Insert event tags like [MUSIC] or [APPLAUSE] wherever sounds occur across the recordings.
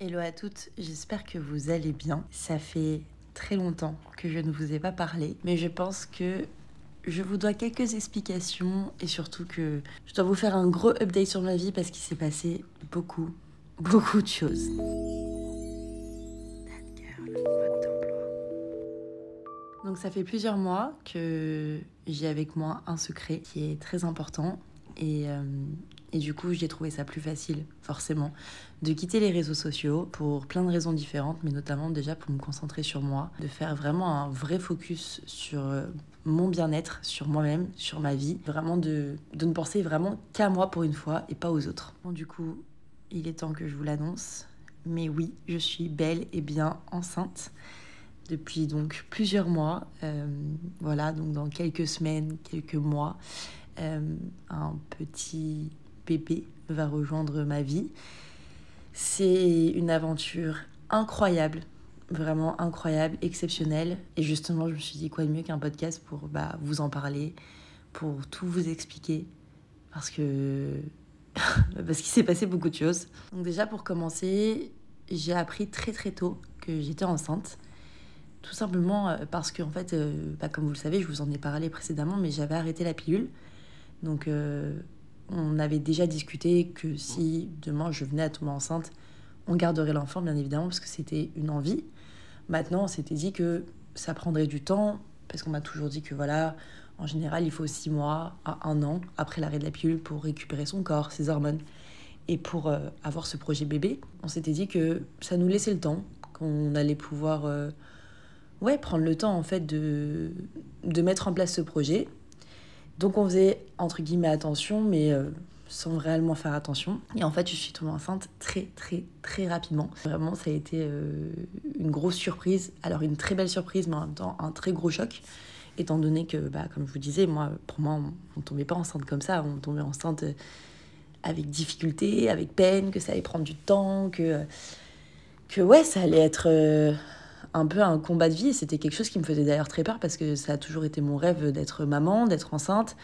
Hello à toutes, j'espère que vous allez bien. Ça fait très longtemps que je ne vous ai pas parlé, mais je pense que je vous dois quelques explications et surtout que je dois vous faire un gros update sur ma vie parce qu'il s'est passé beaucoup, beaucoup de choses. Donc ça fait plusieurs mois que j'ai avec moi un secret qui est très important et, euh, et du coup, j'ai trouvé ça plus facile, forcément, de quitter les réseaux sociaux pour plein de raisons différentes, mais notamment déjà pour me concentrer sur moi, de faire vraiment un vrai focus sur euh, mon bien-être, sur moi-même, sur ma vie, vraiment de, de ne penser vraiment qu'à moi pour une fois et pas aux autres. Bon, du coup, il est temps que je vous l'annonce, mais oui, je suis belle et bien enceinte depuis donc plusieurs mois. Euh, voilà, donc dans quelques semaines, quelques mois, euh, un petit bébé va rejoindre ma vie. C'est une aventure incroyable, vraiment incroyable, exceptionnelle. Et justement, je me suis dit quoi de mieux qu'un podcast pour bah, vous en parler, pour tout vous expliquer. Parce que. [LAUGHS] parce qu'il s'est passé beaucoup de choses. Donc, déjà, pour commencer, j'ai appris très très tôt que j'étais enceinte. Tout simplement euh, parce que, en fait, euh, bah, comme vous le savez, je vous en ai parlé précédemment, mais j'avais arrêté la pilule. Donc, euh, on avait déjà discuté que si demain je venais à tomber enceinte, on garderait l'enfant, bien évidemment, parce que c'était une envie. Maintenant, on s'était dit que ça prendrait du temps, parce qu'on m'a toujours dit que voilà, en général, il faut six mois à un an après l'arrêt de la pilule pour récupérer son corps, ses hormones. Et pour euh, avoir ce projet bébé, on s'était dit que ça nous laissait le temps, qu'on allait pouvoir euh, ouais, prendre le temps en fait de, de mettre en place ce projet donc on faisait entre guillemets attention, mais euh, sans réellement faire attention. Et en fait, je suis tombée enceinte très très très rapidement. Vraiment, ça a été euh, une grosse surprise. Alors une très belle surprise, mais en même temps un très gros choc. Étant donné que, bah, comme je vous disais, moi, pour moi, on ne tombait pas enceinte comme ça. On tombait enceinte avec difficulté, avec peine, que ça allait prendre du temps, que, que ouais, ça allait être... Euh, un peu un combat de vie. C'était quelque chose qui me faisait d'ailleurs très peur parce que ça a toujours été mon rêve d'être maman, d'être enceinte.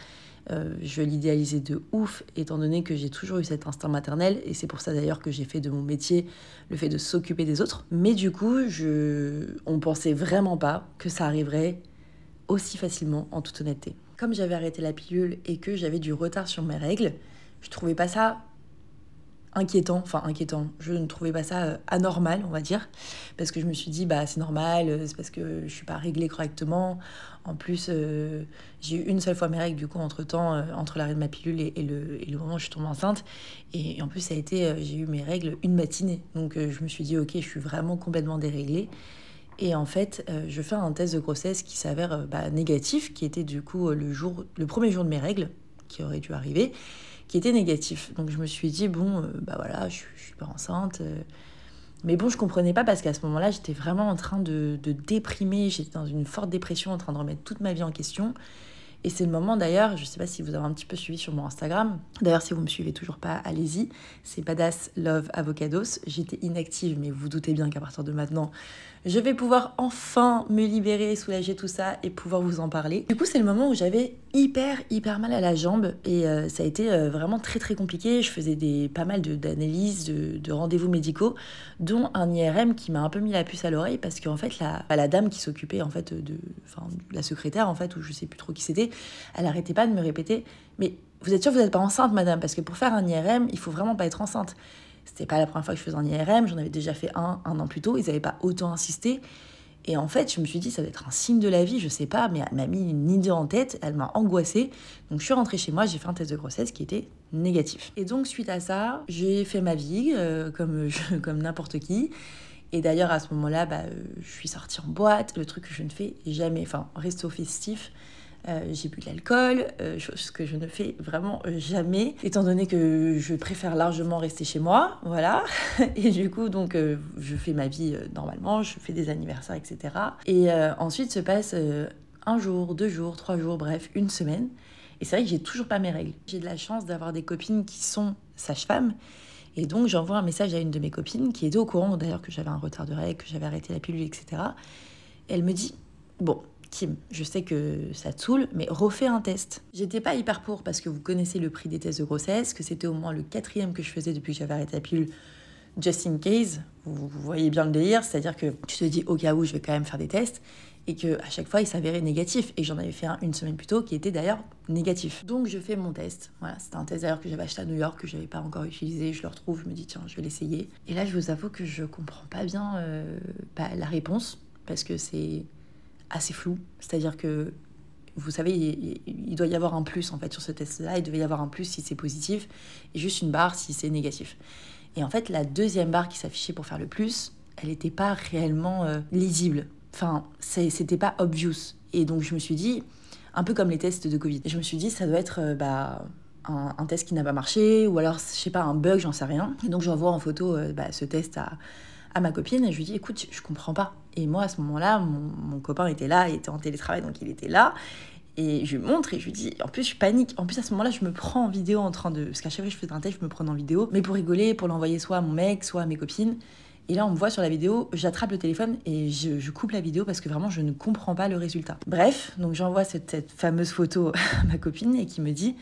Euh, je l'idéalisais de ouf, étant donné que j'ai toujours eu cet instinct maternel, et c'est pour ça d'ailleurs que j'ai fait de mon métier le fait de s'occuper des autres. Mais du coup, je... on pensait vraiment pas que ça arriverait aussi facilement, en toute honnêteté. Comme j'avais arrêté la pilule et que j'avais du retard sur mes règles, je trouvais pas ça inquiétant, enfin inquiétant, je ne trouvais pas ça euh, anormal, on va dire, parce que je me suis dit, bah c'est normal, euh, c'est parce que je suis pas réglée correctement. En plus, euh, j'ai eu une seule fois mes règles, du coup, entre-temps, entre l'arrêt de ma pilule et, le, et, le, moment où je suis tombée enceinte. Et, en plus, ça a été, j'ai eu mes règles une matinée. Donc je me suis dit, ok, je suis vraiment complètement déréglée. Et en fait, je fais un test de grossesse qui s'avère bah, négatif, qui était du coup le, jour, le premier jour de mes règles, qui aurait dû arriver qui était négatif. Donc je me suis dit, bon, euh, bah voilà, je, je, suis pas enceinte. Euh. Mais bon, je comprenais pas parce qu'à ce moment-là, j'étais vraiment en train de, de déprimer, j'étais dans une forte dépression, en train de remettre toute ma vie en question. Et c'est le moment d'ailleurs, je sais pas si vous avez un petit peu suivi sur mon Instagram. D'ailleurs, si vous me suivez toujours pas, allez-y. C'est Badass Love Avocados. J'étais inactive, mais vous, vous doutez bien qu'à partir de maintenant, je vais pouvoir enfin me libérer, soulager tout ça et pouvoir vous en parler. Du coup, c'est le moment où j'avais hyper, hyper mal à la jambe et euh, ça a été euh, vraiment très, très compliqué. Je faisais des, pas mal d'analyses, de, de, rendez-vous médicaux, dont un IRM qui m'a un peu mis la puce à l'oreille parce qu'en fait, la, bah, la dame qui s'occupait, en fait, de, enfin, la secrétaire, en fait, ou je sais plus trop qui c'était, elle arrêtait pas de me répéter, mais vous êtes sûre que vous n'êtes pas enceinte, madame? Parce que pour faire un IRM, il faut vraiment pas être enceinte. C'était pas la première fois que je faisais un IRM, j'en avais déjà fait un un an plus tôt, ils n'avaient pas autant insisté. Et en fait, je me suis dit, ça doit être un signe de la vie, je sais pas, mais elle m'a mis une idée en tête, elle m'a angoissée. Donc je suis rentrée chez moi, j'ai fait un test de grossesse qui était négatif. Et donc suite à ça, j'ai fait ma vie euh, comme, [LAUGHS] comme n'importe qui. Et d'ailleurs, à ce moment-là, bah, euh, je suis sortie en boîte, le truc que je ne fais jamais, enfin, resto festif. Euh, j'ai bu de l'alcool, euh, chose que je ne fais vraiment euh, jamais, étant donné que je préfère largement rester chez moi, voilà. [LAUGHS] Et du coup, donc, je fais ma vie normalement, je fais des anniversaires, etc. Et ensuite se passe un jour, deux jours, trois jours, bref, une semaine. Et c'est vrai que j'ai toujours pas mes règles. J'ai de la chance d'avoir des copines qui sont sages-femmes. Et donc, j'envoie un message à une de mes copines qui était au courant d'ailleurs que j'avais un retard de règles, que j'avais arrêté la pilule, etc. elle me dit Bon, Je sais que ça te saoule, mais refais un test. J'étais pas hyper pour parce que vous connaissez le prix des tests de grossesse, que c'était au moins le quatrième que je faisais depuis que j'avais arrêté la pilule. just in case, vous, voyez bien le délire, c'est-à-dire que tu te dis au cas où je vais quand même faire des tests et que à chaque fois il s'avérait négatif et j'en avais fait un une semaine plus tôt qui était d'ailleurs négatif. Donc je fais mon test. Voilà, c'était un test d'ailleurs que j'avais acheté à New York que j'avais pas encore utilisé, je le retrouve, je me dis tiens, je vais l'essayer. Et là, je vous avoue que je comprends pas bien euh, bah, la réponse parce que c'est assez flou, c'est-à-dire que vous savez, il, doit y avoir un plus en fait sur ce test-là, il devait y avoir un plus si c'est positif et juste une barre si c'est négatif. Et en fait, la deuxième barre qui s'affichait pour faire le plus, elle n'était pas réellement euh, lisible. Enfin, c'était pas obvious. Et donc, je me suis dit, un peu comme les tests de Covid, je me suis dit, ça doit être euh, bah, un, test qui n'a pas marché, ou alors, je sais pas, un bug, j'en sais rien. Et donc, j'envoie en photo euh, bah, ce test à, à ma copine et je lui dis, écoute, je comprends pas. Et moi, à ce moment-là, mon, copain était là, il était en télétravail, donc il était là. Et je lui montre et je lui dis, en plus je panique. En plus à ce moment-là, je me prends en vidéo en train de... Parce qu'à chaque fois que je fais un test, je me prends en vidéo. Mais pour rigoler, pour l'envoyer soit à mon mec, soit à mes copines. Et là, on me voit sur la vidéo, j'attrape le téléphone et je, coupe la vidéo parce que vraiment, je ne comprends pas le résultat. Bref, donc j'envoie cette, cette, fameuse photo [LAUGHS] à ma copine et qui me dit,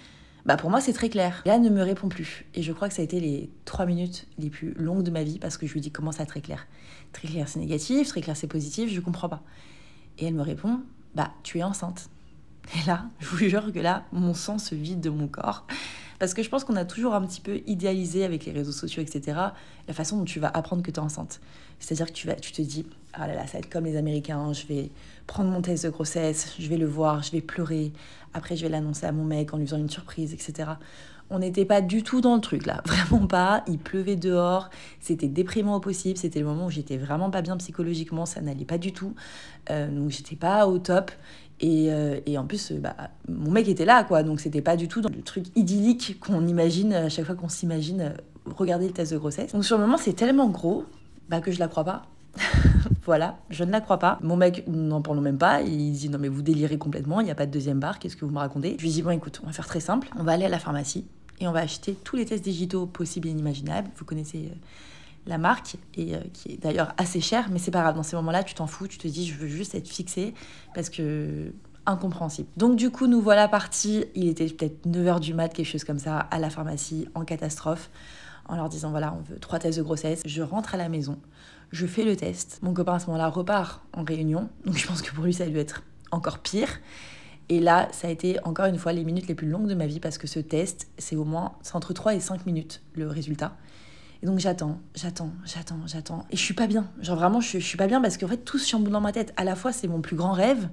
bah pour moi, c'est très clair. Là, elle ne me répond plus. Et je crois que ça a été les trois minutes les plus longues de ma vie parce que je lui dis, comment ça, très clair Très clair, c'est négatif, très clair, c'est positif, je comprends pas. Et elle me répond, bah tu es enceinte. Et là, je vous jure que là, mon sang se vide de mon corps. Parce que je pense qu'on a toujours un petit peu idéalisé avec les réseaux sociaux, etc., la façon dont tu vas apprendre que tu es enceinte. C'est-à-dire que tu te dis, ah là là, ça va être comme les Américains, je vais prendre mon test de grossesse, je vais le voir, je vais pleurer, après je vais l'annoncer à mon mec en lui faisant une surprise, etc. On n'était pas du tout dans le truc là, [LAUGHS] vraiment pas. Il pleuvait dehors, c'était déprimant au possible, c'était le moment où j'étais vraiment pas bien psychologiquement, ça n'allait pas du tout. Euh, donc j'étais pas au top. Euh, et, en plus, bah, mon mec était là, quoi. Donc, c'était pas du tout dans le truc idyllique qu'on imagine à chaque fois qu'on s'imagine euh, regarder le test de grossesse. Donc, sur le moment, c'est tellement gros bah, que je la crois pas. [LAUGHS] voilà, je ne la crois pas. Mon mec n'en parle même pas. Il dit non, mais vous délirez complètement, il n'y a pas de deuxième barre, qu'est-ce que vous me racontez? Je lui dis bon, écoute, on va faire très simple. On va aller à la pharmacie et on va acheter tous les tests digitaux possibles et inimaginables. Vous connaissez. Euh, la marque, et euh, qui est d'ailleurs assez chère, mais c'est pas grave, dans ces moments-là, tu t'en fous, tu te dis, je veux juste être fixée, parce que incompréhensible. Donc du coup, nous voilà partis, il était peut-être 9h du mat, quelque chose comme ça, à la pharmacie, en catastrophe, en leur disant, voilà, on veut trois tests de grossesse. Je rentre à la maison, je fais le test. Mon copain à ce moment-là repart en réunion, donc je pense que pour lui, ça a dû être encore pire. Et là, ça a été encore une fois les minutes les plus longues de ma vie parce que ce test, c'est au moins, c'est entre 3 et 5 minutes le résultat. Et donc j'attends, j'attends, j'attends, j'attends. Et je suis pas bien. Genre vraiment, je, je suis pas bien parce qu'en fait, tout se chamboule dans ma tête. À la fois, c'est mon plus grand rêve.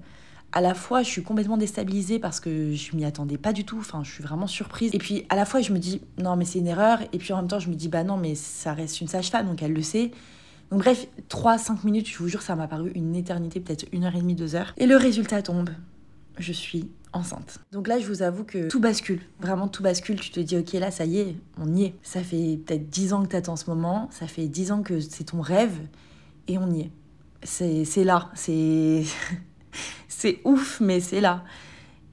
À la fois, je suis complètement déstabilisée parce que je m'y attendais pas du tout. Enfin, je suis vraiment surprise. Et puis, à la fois, je me dis, non, mais c'est une erreur. Et puis, en même temps, je me dis, bah non, mais ça reste une sage-femme, donc elle le sait. Donc, bref, 3-5 minutes, je vous jure, ça m'a paru une éternité, peut-être une heure et demie, deux heures. Et le résultat tombe. Je suis enceinte. Donc là, je vous avoue que tout bascule. Vraiment, tout bascule. Tu te dis, ok, là, ça y est, on y est. Ça fait peut-être 10 ans que t'attends ce moment. Ça fait 10 ans que c'est ton rêve. Et on y est. C'est là. C'est. [LAUGHS] c'est ouf, mais c'est là.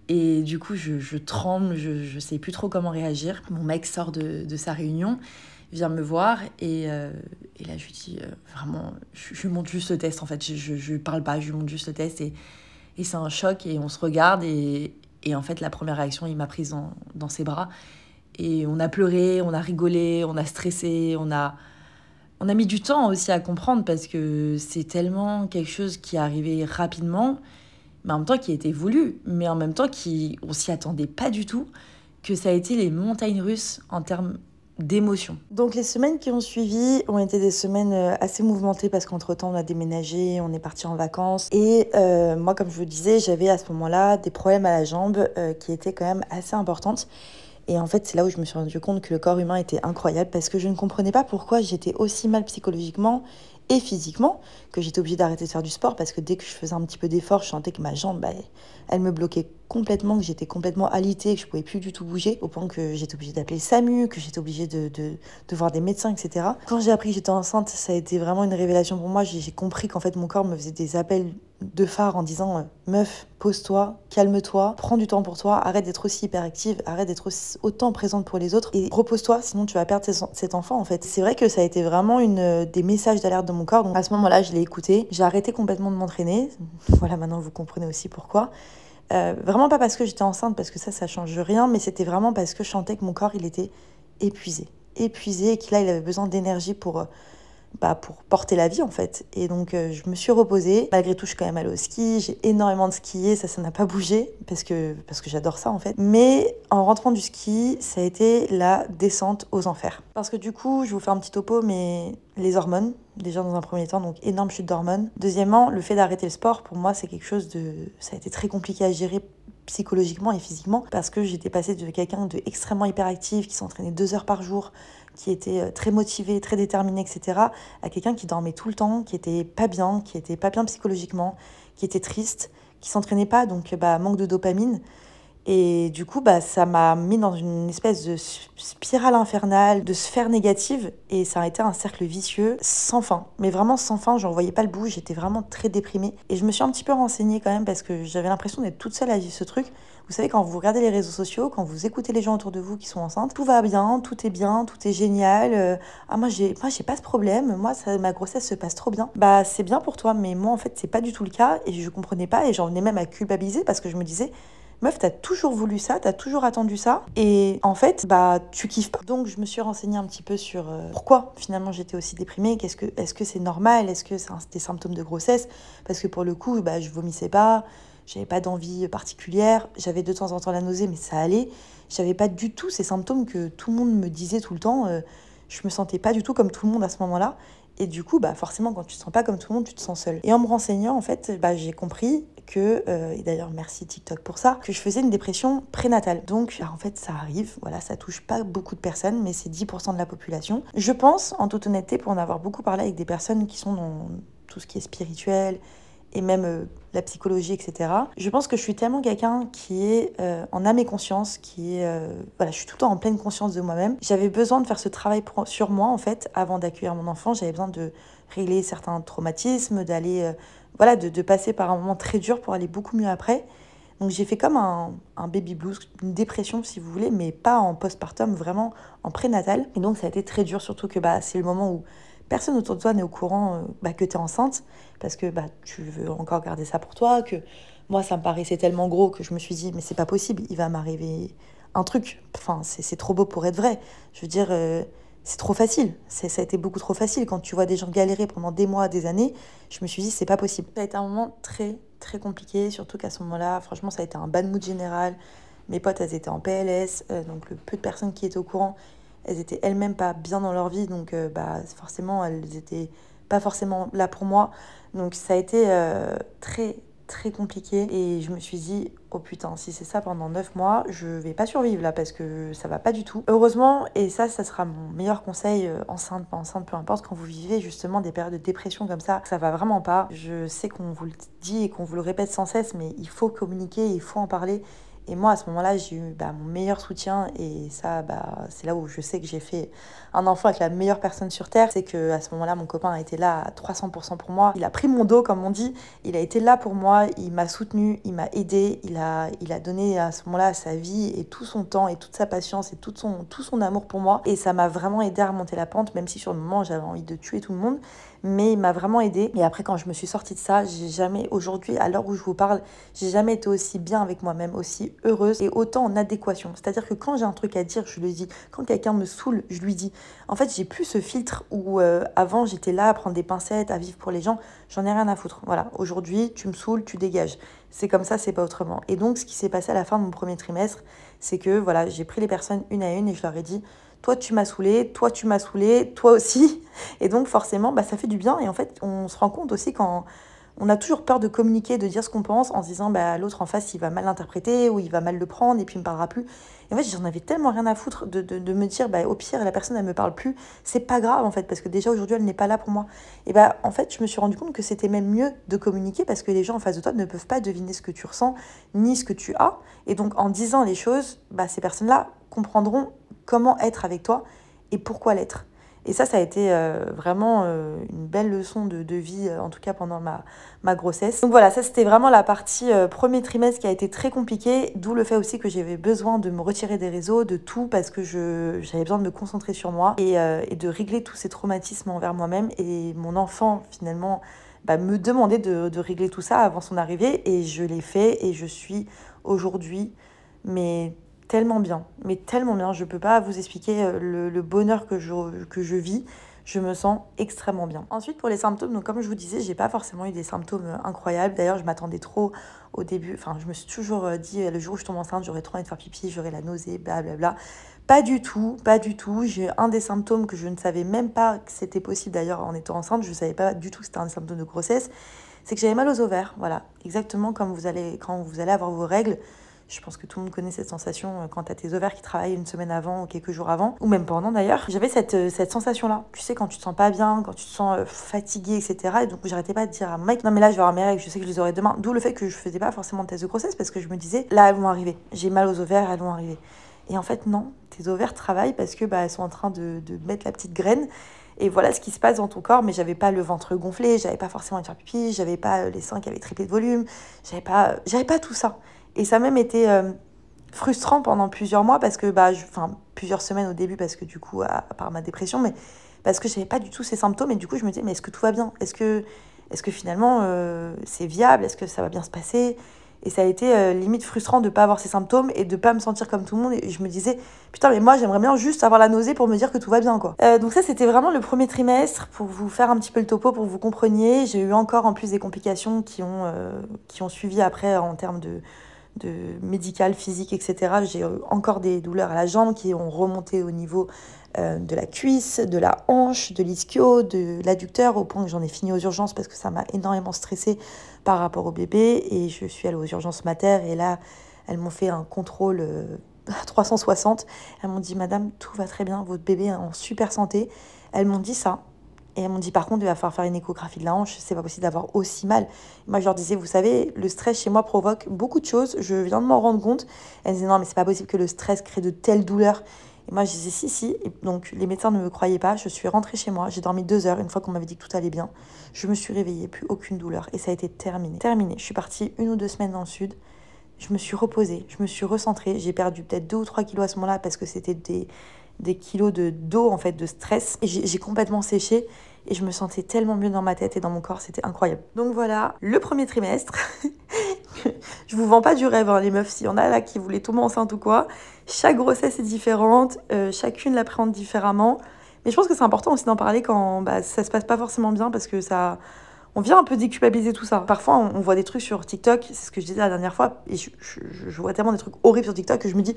Et du coup, je, tremble, je, je sais plus trop comment réagir. Mon mec sort de, sa réunion, vient me voir, et, euh, là, je lui dis euh, vraiment, je, je, monte juste le test en fait. Je, je, parle pas, je monte juste le test. Et, c'est un choc et on se regarde et, et en fait la première réaction, il m'a prise dans, dans, ses bras. Et on a pleuré, on a rigolé, on a stressé, on a, on a mis du temps aussi à comprendre parce que c'est tellement quelque chose qui est arrivé rapidement, mais en même temps qui était voulu, mais en même temps qui on s'y attendait pas du tout, que ça a été les montagnes russes en termes d'émotions. Donc les semaines qui ont suivi ont été des semaines euh, assez mouvementées parce qu'entre-temps on a déménagé, on est parti en vacances et euh, moi comme je vous disais j'avais à ce moment-là des problèmes à la jambe euh, qui étaient quand même assez importantes. Et en fait, c'est là où je me suis rendu compte que le corps humain était incroyable parce que je ne comprenais pas pourquoi j'étais aussi mal psychologiquement et physiquement que j'étais obligée d'arrêter de faire du sport parce que dès que je faisais un petit peu d'effort, je sentais que ma jambe, bah, elle me bloquait complètement, que j'étais complètement alitée, que je pouvais plus du tout bouger, au point que j'étais obligée d'appeler SAMU, que j'étais obligée de, de, de, voir des médecins, etc. Quand j'ai appris que j'étais enceinte, ça a été vraiment une révélation pour moi. J'ai compris qu'en fait mon corps me faisait des appels de phare en disant euh, meuf, pose-toi, calme-toi, prends du temps pour toi, arrête d'être aussi hyperactive, arrête d'être autant présente pour les autres et repose-toi, sinon tu vas perdre cet enfant en fait. C'est vrai que ça a été vraiment une euh, des messages d'alerte de mon corps. Donc à ce moment-là, je l'ai écouté, j'ai arrêté complètement de m'entraîner. Voilà, maintenant vous comprenez aussi pourquoi. Euh, vraiment pas parce que j'étais enceinte, parce que ça, ça change rien, mais c'était vraiment parce que je sentais que mon corps, il était épuisé épuisé et qu'il il avait besoin d'énergie pour, bah, pour porter la vie en fait. Et donc euh, je me suis reposée. Malgré tout, je suis quand même allée au ski. J'ai énormément de skié, ça, ça n'a pas bougé parce que, parce que j'adore ça en fait. Mais en rentrant du ski, ça a été la descente aux enfers. Parce que du coup, je vous fais un petit topo, mais les hormones, déjà dans un premier temps, donc énorme chute d'hormones. Deuxièmement, le fait d'arrêter le sport, pour moi, c'est quelque chose de... Ça a été très compliqué à gérer psychologiquement et physiquement parce que j'étais passée de quelqu'un de extrêmement hyperactif qui s'entraînait deux heures par jour qui était euh, très motivé, très déterminé, etc., à quelqu'un qui dormait tout le temps, qui était pas bien, qui était pas bien psychologiquement, qui était triste, qui s'entraînait pas, donc bah, manque de dopamine. Et du coup, bah, ça m'a mis dans une espèce de spirale infernale, de sphère négative, et ça a été un cercle vicieux sans fin. Mais vraiment sans fin, j'en voyais pas le bout, j'étais vraiment très déprimée. Et je me suis un petit peu renseignée quand même parce que j'avais l'impression d'être toute seule à vivre ce truc. Vous savez, quand vous regardez les réseaux sociaux, quand vous écoutez les gens autour de vous qui sont enceintes, tout va bien, tout est bien, tout est génial. Euh, ah, moi, j'ai, moi, j'ai pas ce problème. Moi, ça, ma grossesse se passe trop bien. Bah, c'est bien pour toi, mais moi, en fait, c'est pas du tout le cas. Et je comprenais pas. Et j'en venais même à culpabiliser parce que je me disais, meuf, t'as toujours voulu ça, t'as toujours attendu ça, et en fait, bah, tu kiffes pas. Donc, je me suis renseignée un petit peu sur euh, pourquoi finalement j'étais aussi déprimée, qu'est-ce que, est-ce que c'est normal, est-ce que c'est des symptômes de grossesse, parce que pour le coup, bah, je vomissais pas, j'avais pas d'envie particulière, j'avais de temps en temps la nausée, mais ça allait. J'avais pas du tout ces symptômes que tout le monde me disait tout le temps. Euh, je me sentais pas du tout comme tout le monde à ce moment-là. Et du coup, bah forcément, quand tu te sens pas comme tout le monde, tu te sens seule. Et en me renseignant, en fait, bah, j'ai compris que, euh, et d'ailleurs merci TikTok pour ça, que je faisais une dépression prénatale. Donc, bah, en fait, ça arrive, voilà, ça touche pas beaucoup de personnes, mais c'est 10% de la population. Je pense, en toute honnêteté, pour en avoir beaucoup parlé avec des personnes qui sont dans tout ce qui est spirituel, et même euh, la psychologie, etc. Je pense que je suis tellement quelqu'un qui est euh, en âme et conscience, qui est... Voilà, je suis tout le temps en pleine conscience de moi-même. J'avais besoin de faire ce travail sur moi, en fait, avant d'accueillir mon enfant. J'avais besoin de régler certains traumatismes, d'aller... voilà, de, passer par un moment très dur pour aller beaucoup mieux après. Donc j'ai fait comme un, un, baby blues, une dépression si vous voulez, mais pas en postpartum, vraiment en prénatal. Et donc ça a été très dur, surtout que bah, c'est le moment où personne autour de toi n'est au courant euh, bah, que tu es enceinte, parce que bah, tu veux encore garder ça pour toi, que moi, ça me paraissait tellement gros que je me suis dit, mais c'est pas possible, il va m'arriver un truc. Enfin, c'est trop beau pour être vrai. Je veux dire, euh, c'est trop facile. Ça a été beaucoup trop facile. Quand tu vois des gens galérer pendant des mois, des années, je me suis dit, c'est pas possible. Ça a été un moment très, très compliqué, surtout qu'à ce moment-là, franchement, ça a été un bad mood général. Mes potes, elles étaient en PLS, euh, donc le peu de personnes qui étaient au courant, elles étaient elles-mêmes pas bien dans leur vie, donc euh, bah, forcément, elles étaient pas forcément là pour moi. Donc ça a été euh, très très compliqué et je me suis dit oh putain si c'est ça pendant 9 mois je vais pas survivre là parce que ça va pas du tout. Heureusement et ça ça sera mon meilleur conseil euh, enceinte pas enceinte peu importe quand vous vivez justement des périodes de dépression comme ça ça va vraiment pas. Je sais qu'on vous le dit et qu'on vous le répète sans cesse mais il faut communiquer il faut en parler et moi, à ce moment-là, j'ai eu bah, mon meilleur soutien. Et ça, bah, c'est là où je sais que j'ai fait un enfant avec la meilleure personne sur Terre. C'est que à ce moment-là, mon copain a été là à 300% pour moi. Il a pris mon dos, comme on dit. Il a été là pour moi. Il m'a soutenu. Il m'a aidé. Il a, il a donné à ce moment-là sa vie et tout son temps et toute sa patience et tout son, tout son amour pour moi. Et ça m'a vraiment aidé à remonter la pente, même si sur le moment, j'avais envie de tuer tout le monde mais il m'a vraiment aidé. Et après, quand je me suis sortie de ça, j'ai jamais, aujourd'hui, à l'heure où je vous parle, j'ai jamais été aussi bien avec moi-même, aussi heureuse et autant en adéquation. C'est-à-dire que quand j'ai un truc à dire, je le dis. Quand quelqu'un me saoule, je lui dis. En fait, j'ai plus ce filtre où euh, avant j'étais là à prendre des pincettes, à vivre pour les gens. J'en ai rien à foutre. Voilà, aujourd'hui, tu me saoules, tu dégages. C'est comme ça, c'est pas autrement. Et donc, ce qui s'est passé à la fin de mon premier trimestre, c'est que voilà, j'ai pris les personnes une à une et je leur ai dit toi tu m'as saoulé, toi tu m'as saoulé, toi aussi. [LAUGHS] Et donc forcément, bah, ça fait du bien. Et en fait, on se rend compte aussi quand on a toujours peur de communiquer, de dire ce qu'on pense en se disant bah, l'autre en face il va mal l'interpréter ou il va mal le prendre et puis il me parlera plus. Et en fait, j'en avais tellement rien à foutre de, de, me dire bah, au pire, la personne elle me parle plus. C'est pas grave en fait parce que déjà aujourd'hui elle n'est pas là pour moi. Et bah en fait, je me suis rendu compte que c'était même mieux de communiquer parce que les gens en face de toi ne peuvent pas deviner ce que tu ressens ni ce que tu as. Et donc en disant les choses, bah, ces personnes-là comprendront comment être avec toi et pourquoi l'être. Et ça, ça a été euh, vraiment euh, une belle leçon de, vie, euh, en tout cas pendant ma, grossesse. Donc voilà, ça c'était vraiment la partie premier trimestre qui a été très compliquée, d'où le fait aussi que j'avais besoin de me retirer des réseaux, de tout, parce que j'avais besoin de me concentrer sur moi et, et, de régler tous ces traumatismes envers moi-même. Et mon enfant, finalement, bah, me demandait de, de régler tout ça avant son arrivée, et je l'ai fait, et je suis aujourd'hui, mais tellement bien, mais tellement bien. Je peux pas vous expliquer euh, le, bonheur que je, que je vis. Je me sens extrêmement bien. Ensuite, pour les symptômes, donc comme je vous disais, j'ai pas forcément eu des symptômes euh, incroyables. D'ailleurs, je m'attendais trop au début. Enfin, je me suis toujours euh, dit, le jour où je tombe enceinte, j'aurais trop envie de faire pipi, j'aurais la nausée, blablabla. Pas du tout, pas du tout. J'ai un des symptômes que je ne savais même pas que c'était possible d'ailleurs en étant enceinte. Je ne savais pas du tout que c'était un symptôme de grossesse. C'est que j'avais mal aux ovaires. Voilà, exactement comme vous allez, quand vous allez avoir vos règles. Je pense que tout le monde connaît cette sensation euh, quand tu as tes ovaires qui travaillent une semaine avant ou quelques jours avant, ou même pendant d'ailleurs. J'avais cette, euh, cette sensation-là. Tu sais, quand tu te sens pas bien, quand tu te sens euh, fatigué, etc. Et donc j'arrêtais pas de dire à mec, non mais là je vais avoir mes règles, je sais que je les aurai demain. D'où le fait que je faisais pas forcément de test de grossesse parce que je me disais, là elles vont arriver. J'ai mal aux ovaires, elles vont arriver. Et en fait, non, tes ovaires travaillent parce que bah, elles sont en train de, de mettre la petite graine. Et voilà ce qui se passe dans ton corps, mais j'avais pas le ventre gonflé, j'avais pas forcément de faire pipi, j'avais pas les seins qui avaient triplé de volume, j'avais pas, j'avais pas tout ça. Et ça a même été frustrant pendant plusieurs mois parce que, bah, enfin, plusieurs semaines au début parce que du coup, à, part ma dépression, mais parce que j'avais pas du tout ces symptômes et du coup, je me disais, mais est-ce que tout va bien? Est-ce que, est que finalement euh, c'est viable? Est-ce que ça va bien se passer? Et ça a été euh, limite frustrant de ne pas avoir ces symptômes et de ne pas me sentir comme tout le monde. Et je me disais, putain, mais moi, j'aimerais bien juste avoir la nausée pour me dire que tout va bien, quoi. Euh, donc ça, c'était vraiment le premier trimestre pour vous faire un petit peu le topo, pour que vous compreniez. J'ai eu encore en plus des complications qui ont, qui ont suivi après en termes de, de médical, physique, etc. J'ai encore des douleurs à la jambe qui ont remonté au niveau euh, de la cuisse, de la hanche, de l'ischio, de l'adducteur, au point que j'en ai fini aux urgences parce que ça m'a énormément stressée par rapport au bébé. Et je suis allée aux urgences mater et là, elles m'ont fait un contrôle [LAUGHS] à 360. Elles m'ont dit, Madame, tout va très bien, votre bébé est en super santé. Elles m'ont dit ça. Et elles m'ont dit par contre, il va falloir faire une échographie de la hanche, c'est pas possible d'avoir aussi mal. moi, je leur disais, vous savez, le stress chez moi provoque beaucoup de choses, je viens de m'en rendre compte. Elles disaient, non, mais c'est pas possible que le stress crée de telles douleurs. Et moi, je disais, si, si. Et donc, les médecins ne me croyaient pas. Je suis rentrée chez moi, j'ai dormi deux heures, une fois qu'on m'avait dit que tout allait bien. Je me suis réveillée, plus aucune douleur. Et ça a été terminé. Terminé. Je suis partie une ou deux semaines dans le sud. Je me suis reposée, je me suis recentrée. J'ai perdu peut-être deux ou trois kilos à ce moment-là parce que c'était des, des kilos de d'eau en fait de stress et j'ai complètement séché et je me sentais tellement mieux dans ma tête et dans mon corps, c'était incroyable. Donc voilà, le premier trimestre. [LAUGHS] je vous vends pas du rêve, hein, les meufs, s'il y en a là qui voulaient tomber enceinte ou quoi. Chaque grossesse est différente, euh, chacune l'appréhende différemment. Mais je pense que c'est important aussi d'en parler quand bah, ça se passe pas forcément bien parce que ça. On vient un peu déculpabiliser tout ça. Parfois, on, voit des trucs sur TikTok, c'est ce que je disais la dernière fois, et je, vois tellement des trucs horribles sur TikTok que je me dis,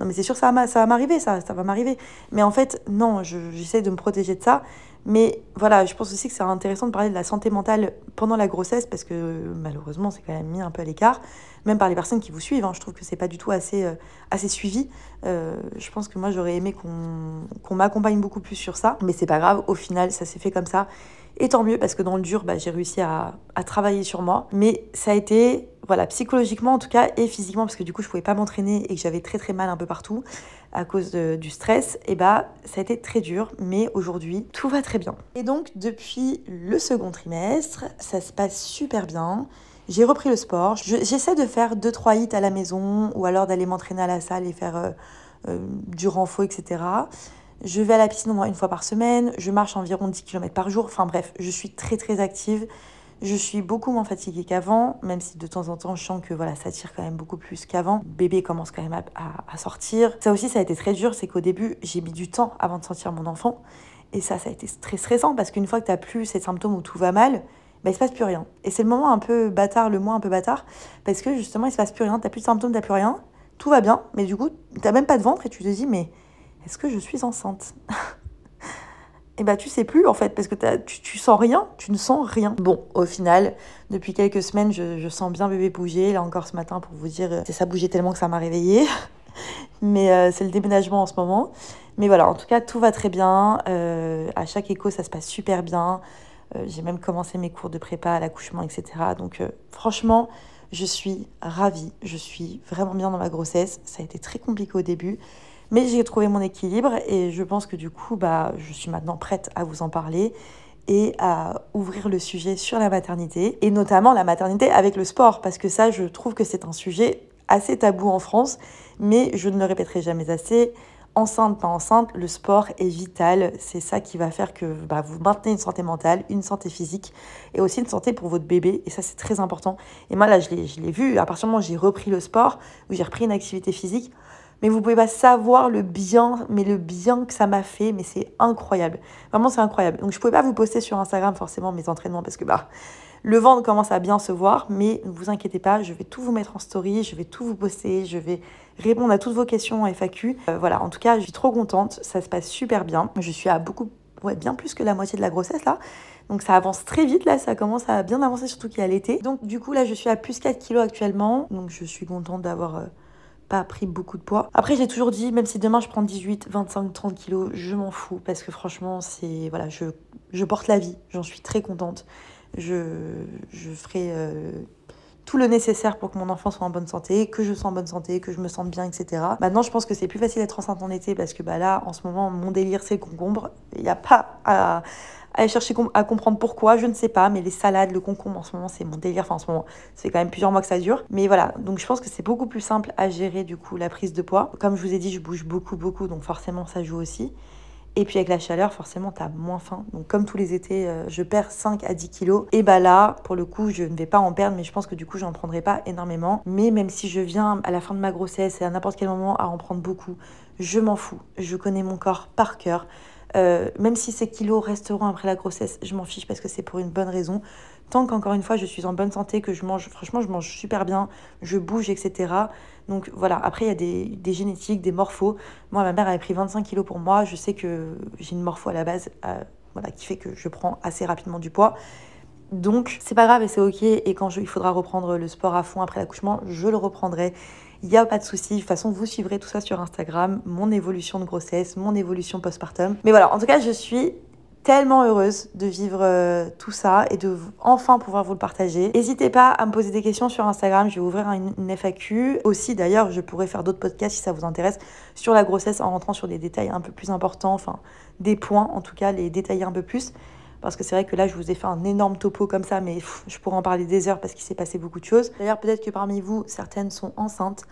non mais c'est sûr ça va m'arriver ça ça va m'arriver mais en fait non j'essaie de me protéger de ça mais voilà je pense aussi que c'est intéressant de parler de la santé mentale pendant la grossesse parce que malheureusement c'est quand même mis un peu à l'écart même par les personnes qui vous suivent hein. je trouve que c'est pas du tout assez euh, assez suivi euh, je pense que moi j'aurais aimé qu'on qu'on m'accompagne beaucoup plus sur ça mais c'est pas grave au final ça s'est fait comme ça et tant mieux parce que dans le dur bah, j'ai réussi à, à travailler sur moi mais ça a été voilà, psychologiquement en tout cas, et physiquement, parce que du coup, je pouvais pas m'entraîner et que j'avais très très mal un peu partout à cause du stress, et bah, ça a été très dur, mais aujourd'hui, tout va très bien. Et donc, depuis le second trimestre, ça se passe super bien. J'ai repris le sport. J'essaie de faire 2-3 hits à la maison, ou alors d'aller m'entraîner à la salle et faire euh, euh, du renfort, etc. Je vais à la piscine au moins une fois par semaine, je marche environ 10 km par jour, enfin bref, je suis très très active. Je suis beaucoup moins fatiguée qu'avant, même si de temps en temps je sens que voilà, ça tire quand même beaucoup plus qu'avant. Bébé commence quand même à, sortir. Ça aussi, ça a été très dur, c'est qu'au début, j'ai mis du temps avant de sentir mon enfant. Et ça, ça a été très stressant parce qu'une fois que tu n'as plus ces symptômes où tout va mal, bah, il se passe plus rien. Et c'est le moment un peu bâtard, le mois un peu bâtard, parce que justement, il se passe plus rien, tu n'as plus de symptômes, tu n'as plus rien, tout va bien, mais du coup, tu n'as même pas de ventre et tu te dis, mais est-ce que je suis enceinte [LAUGHS] et bah tu sais plus en fait, parce que tu, tu, sens rien, tu ne sens rien. Bon, au final, depuis quelques semaines, je, sens bien bébé bouger. Là encore ce matin, pour vous dire, euh, ça bougeait tellement que ça m'a réveillée. [LAUGHS] Mais euh, c'est le déménagement en ce moment. Mais voilà, en tout cas, tout va très bien. Euh, à chaque écho, ça se passe super bien. J'ai même commencé mes cours de prépa à l'accouchement, etc. Donc franchement, je suis ravie. Je suis vraiment bien dans ma grossesse. Ça a été très compliqué au début. Mais j'ai trouvé mon équilibre et je pense que du coup, bah, je suis maintenant prête à vous en parler et à ouvrir le sujet sur la maternité et notamment la maternité avec le sport parce que ça, je trouve que c'est un sujet assez tabou en France, mais je ne le répéterai jamais assez. Enceinte, pas enceinte, le sport est vital. C'est ça qui va faire que bah, vous maintenez une santé mentale, une santé physique et aussi une santé pour votre bébé. Et ça, c'est très important. Et moi, là, je l'ai vu. À partir du moment où j'ai repris le sport, où j'ai repris une activité physique, mais vous pouvez pas savoir le bien, mais le bien que ça m'a fait, mais c'est incroyable. Vraiment, c'est incroyable. Donc, je pouvais pas vous poster sur Instagram forcément mes entraînements parce que bah, le ventre commence à bien se voir, mais ne vous inquiétez pas, je vais tout vous mettre en story, je vais tout vous poster, je vais répondre à toutes vos questions en FAQ. Euh, voilà, en tout cas, je suis trop contente, ça se passe super bien. Je suis à beaucoup, ouais, bien plus que la moitié de la grossesse là. Donc ça avance très vite là, ça commence à bien avancer, surtout qu'il y a l'été. Donc du coup là, je suis à plus 4 kilos actuellement, donc je suis contente d'avoir... Euh, pris beaucoup de poids. Après, j'ai toujours dit, même si demain je prends 18, 25, 30 kilos, je m'en fous parce que franchement, c'est voilà, je, je porte la vie, j'en suis très contente. Je, je ferai euh, tout le nécessaire pour que mon enfant soit en bonne santé, que je sois en bonne santé, que je me sente bien, etc. Maintenant, je pense que c'est plus facile d'être enceinte en été parce que bah, là, en ce moment, mon délire, c'est le concombre. Il n'y a pas à aller chercher à comprendre pourquoi, je ne sais pas, mais les salades, le concombre en ce moment, c'est mon délire. Enfin, en ce moment, c'est quand même plusieurs mois que ça dure. Mais voilà, donc je pense que c'est beaucoup plus simple à gérer du coup la prise de poids. Comme je vous ai dit, je bouge beaucoup, beaucoup, donc forcément ça joue aussi. Et puis avec la chaleur, forcément, tu as moins faim. Donc comme tous les étés, euh, je perds 5 à 10 kilos. Et bah là, pour le coup, je ne vais pas en perdre, mais je pense que du coup, j'en prendrai pas énormément. Mais même si je viens à la fin de ma grossesse et à n'importe quel moment à en prendre beaucoup, je m'en fous. Je connais mon corps par cœur. Euh, même si ces kilos resteront après la grossesse, je m'en fiche parce que c'est pour une bonne raison. Tant qu'encore une fois, je suis en bonne santé, que je mange, franchement, je mange super bien, je bouge, etc. Donc voilà, après, il y a des, génétiques, des morphos. Moi, ma mère avait pris 25 kilos pour moi. Je sais que j'ai une morpho à la base euh, voilà, qui fait que je prends assez rapidement du poids. Donc, c'est pas grave et c'est ok. Et quand il faudra reprendre le sport à fond après l'accouchement, je le reprendrai. Il n'y a pas de souci. De toute façon, vous suivrez tout ça sur Instagram, mon évolution de grossesse, mon évolution postpartum. Mais voilà, en tout cas, je suis tellement heureuse de vivre euh, tout ça et de enfin pouvoir vous le partager. N'hésitez pas à me poser des questions sur Instagram, je vais ouvrir une, FAQ. Aussi d'ailleurs, je pourrais faire d'autres podcasts si ça vous intéresse sur la grossesse en rentrant sur des détails un peu plus importants, enfin des points en tout cas, les détailler un peu plus. Parce que c'est vrai que là, je vous ai fait un énorme topo comme ça, mais je pourrais en parler des heures parce qu'il s'est passé beaucoup de choses. D'ailleurs, peut-être que parmi vous, certaines sont enceintes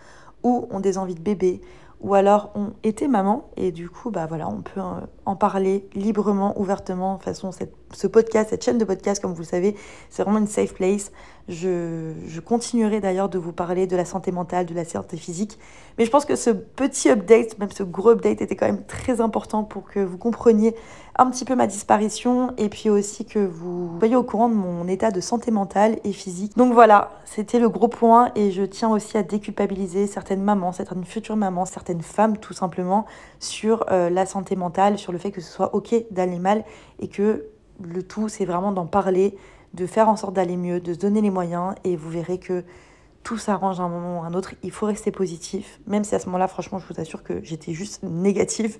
ou ont des envies de bébé ou alors ont été maman et du coup bah voilà on peut euh, en parler librement ouvertement de façon cette, ce podcast cette chaîne de podcast comme vous le savez c'est vraiment une safe place je, je continuerai d'ailleurs de vous parler de la santé mentale de la santé physique mais je pense que ce petit update même ce gros update était quand même très important pour que vous compreniez un petit peu ma disparition et puis aussi que vous soyez au courant de mon état de santé mentale et physique. Donc voilà, c'était le gros point et je tiens aussi à déculpabiliser certaines mamans, certaines futures mamans, certaines femmes tout simplement sur euh, la santé mentale, sur le fait que ce soit ok d'aller mal et que le tout c'est vraiment d'en parler, de faire en sorte d'aller mieux, de se donner les moyens et vous verrez que tout s'arrange à un moment ou à un autre. Il faut rester positif, même si à ce moment-là, franchement, je vous assure que j'étais juste négative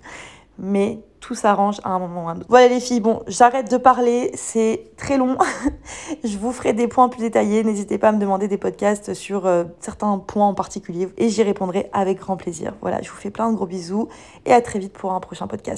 mais tout s'arrange à un moment ou à un autre. Voilà les filles, bon, j'arrête de parler, c'est très long. [LAUGHS] je vous ferai des points plus détaillés, n'hésitez pas à me demander des podcasts sur euh, certains points en particulier et j'y répondrai avec grand plaisir. Voilà, je vous fais plein de gros bisous et à très vite pour un prochain podcast.